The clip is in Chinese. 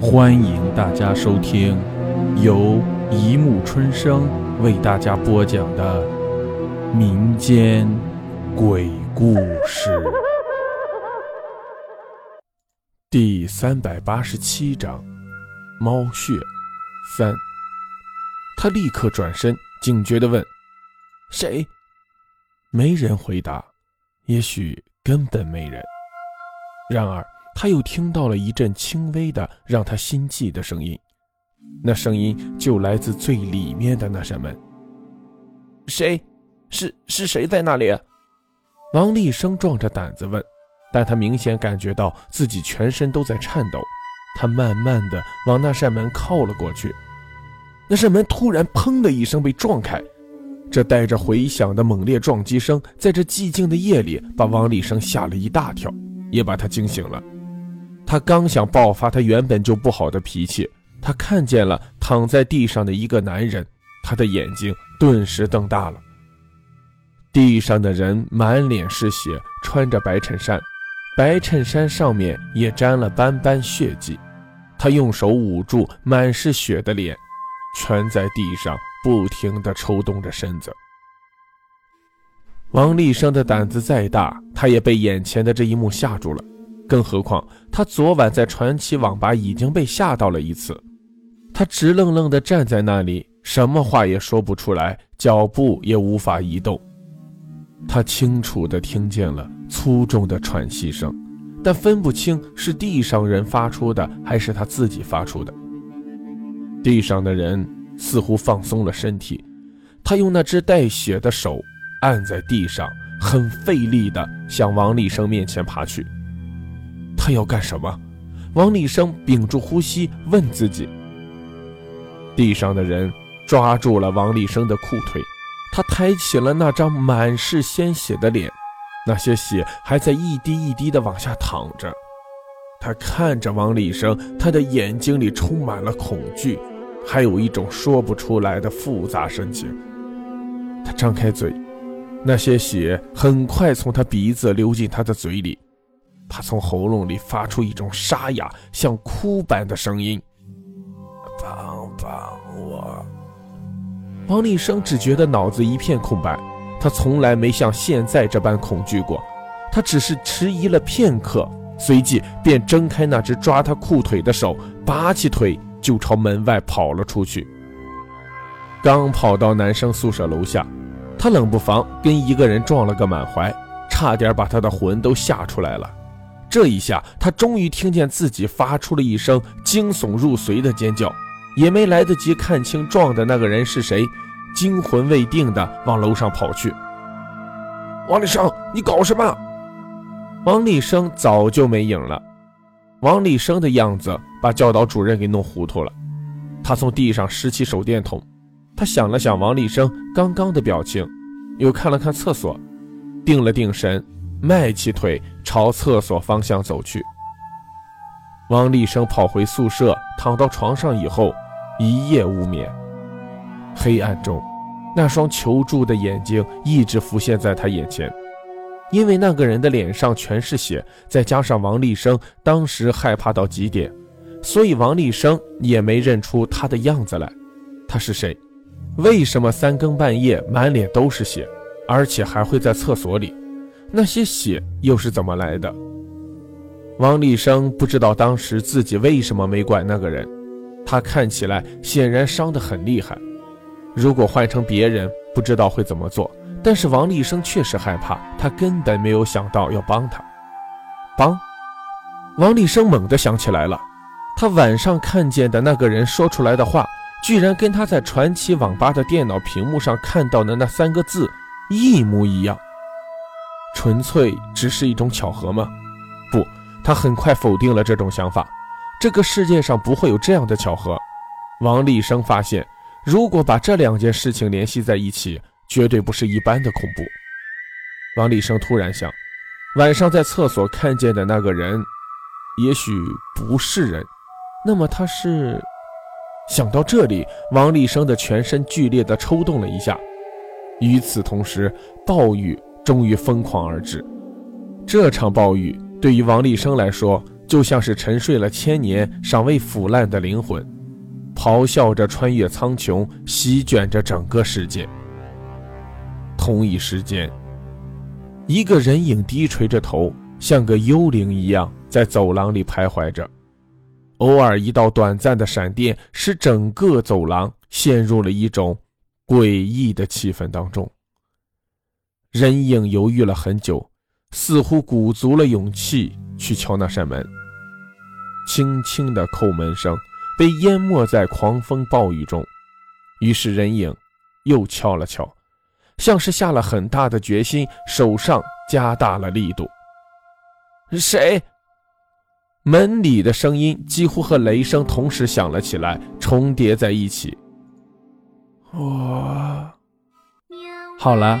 欢迎大家收听由一木春生为大家播讲的民间鬼故事第三百八十七章：猫血三。他立刻转身，警觉地问：“谁？”没人回答，也许根本没人。然而。他又听到了一阵轻微的、让他心悸的声音，那声音就来自最里面的那扇门。谁？是是谁在那里？王立生壮着胆子问，但他明显感觉到自己全身都在颤抖。他慢慢的往那扇门靠了过去，那扇门突然“砰”的一声被撞开，这带着回响的猛烈撞击声，在这寂静的夜里，把王立生吓了一大跳，也把他惊醒了。他刚想爆发他原本就不好的脾气，他看见了躺在地上的一个男人，他的眼睛顿时瞪大了。地上的人满脸是血，穿着白衬衫，白衬衫上面也沾了斑斑血迹。他用手捂住满是血的脸，蜷在地上，不停地抽动着身子。王立生的胆子再大，他也被眼前的这一幕吓住了。更何况，他昨晚在传奇网吧已经被吓到了一次。他直愣愣地站在那里，什么话也说不出来，脚步也无法移动。他清楚地听见了粗重的喘息声，但分不清是地上人发出的，还是他自己发出的。地上的人似乎放松了身体，他用那只带血的手按在地上，很费力地向王立生面前爬去。他要干什么？王立生屏住呼吸问自己。地上的人抓住了王立生的裤腿，他抬起了那张满是鲜血的脸，那些血还在一滴一滴的往下淌着。他看着王立生，他的眼睛里充满了恐惧，还有一种说不出来的复杂神情。他张开嘴，那些血很快从他鼻子流进他的嘴里。他从喉咙里发出一种沙哑、像哭般的声音：“帮帮我！”王立生只觉得脑子一片空白，他从来没像现在这般恐惧过。他只是迟疑了片刻，随即便挣开那只抓他裤腿的手，拔起腿就朝门外跑了出去。刚跑到男生宿舍楼下，他冷不防跟一个人撞了个满怀，差点把他的魂都吓出来了。这一下，他终于听见自己发出了一声惊悚入髓的尖叫，也没来得及看清撞的那个人是谁，惊魂未定的往楼上跑去。王立生，你搞什么？王立生早就没影了。王立生的样子把教导主任给弄糊涂了。他从地上拾起手电筒，他想了想王立生刚刚的表情，又看了看厕所，定了定神。迈起腿朝厕所方向走去。王立生跑回宿舍，躺到床上以后，一夜无眠。黑暗中，那双求助的眼睛一直浮现在他眼前。因为那个人的脸上全是血，再加上王立生当时害怕到极点，所以王立生也没认出他的样子来。他是谁？为什么三更半夜满脸都是血，而且还会在厕所里？那些血又是怎么来的？王立生不知道当时自己为什么没管那个人，他看起来显然伤得很厉害。如果换成别人，不知道会怎么做。但是王立生确实害怕，他根本没有想到要帮他。帮？王立生猛地想起来了，他晚上看见的那个人说出来的话，居然跟他在传奇网吧的电脑屏幕上看到的那三个字一模一样。纯粹只是一种巧合吗？不，他很快否定了这种想法。这个世界上不会有这样的巧合。王立生发现，如果把这两件事情联系在一起，绝对不是一般的恐怖。王立生突然想，晚上在厕所看见的那个人，也许不是人。那么他是？想到这里，王立生的全身剧烈地抽动了一下。与此同时，暴雨。终于疯狂而至。这场暴雨对于王立生来说，就像是沉睡了千年尚未腐烂的灵魂，咆哮着穿越苍穹，席卷着整个世界。同一时间，一个人影低垂着头，像个幽灵一样在走廊里徘徊着。偶尔一道短暂的闪电，使整个走廊陷入了一种诡异的气氛当中。人影犹豫了很久，似乎鼓足了勇气去敲那扇门。轻轻的叩门声被淹没在狂风暴雨中，于是人影又敲了敲，像是下了很大的决心，手上加大了力度。谁？门里的声音几乎和雷声同时响了起来，重叠在一起。我。好了，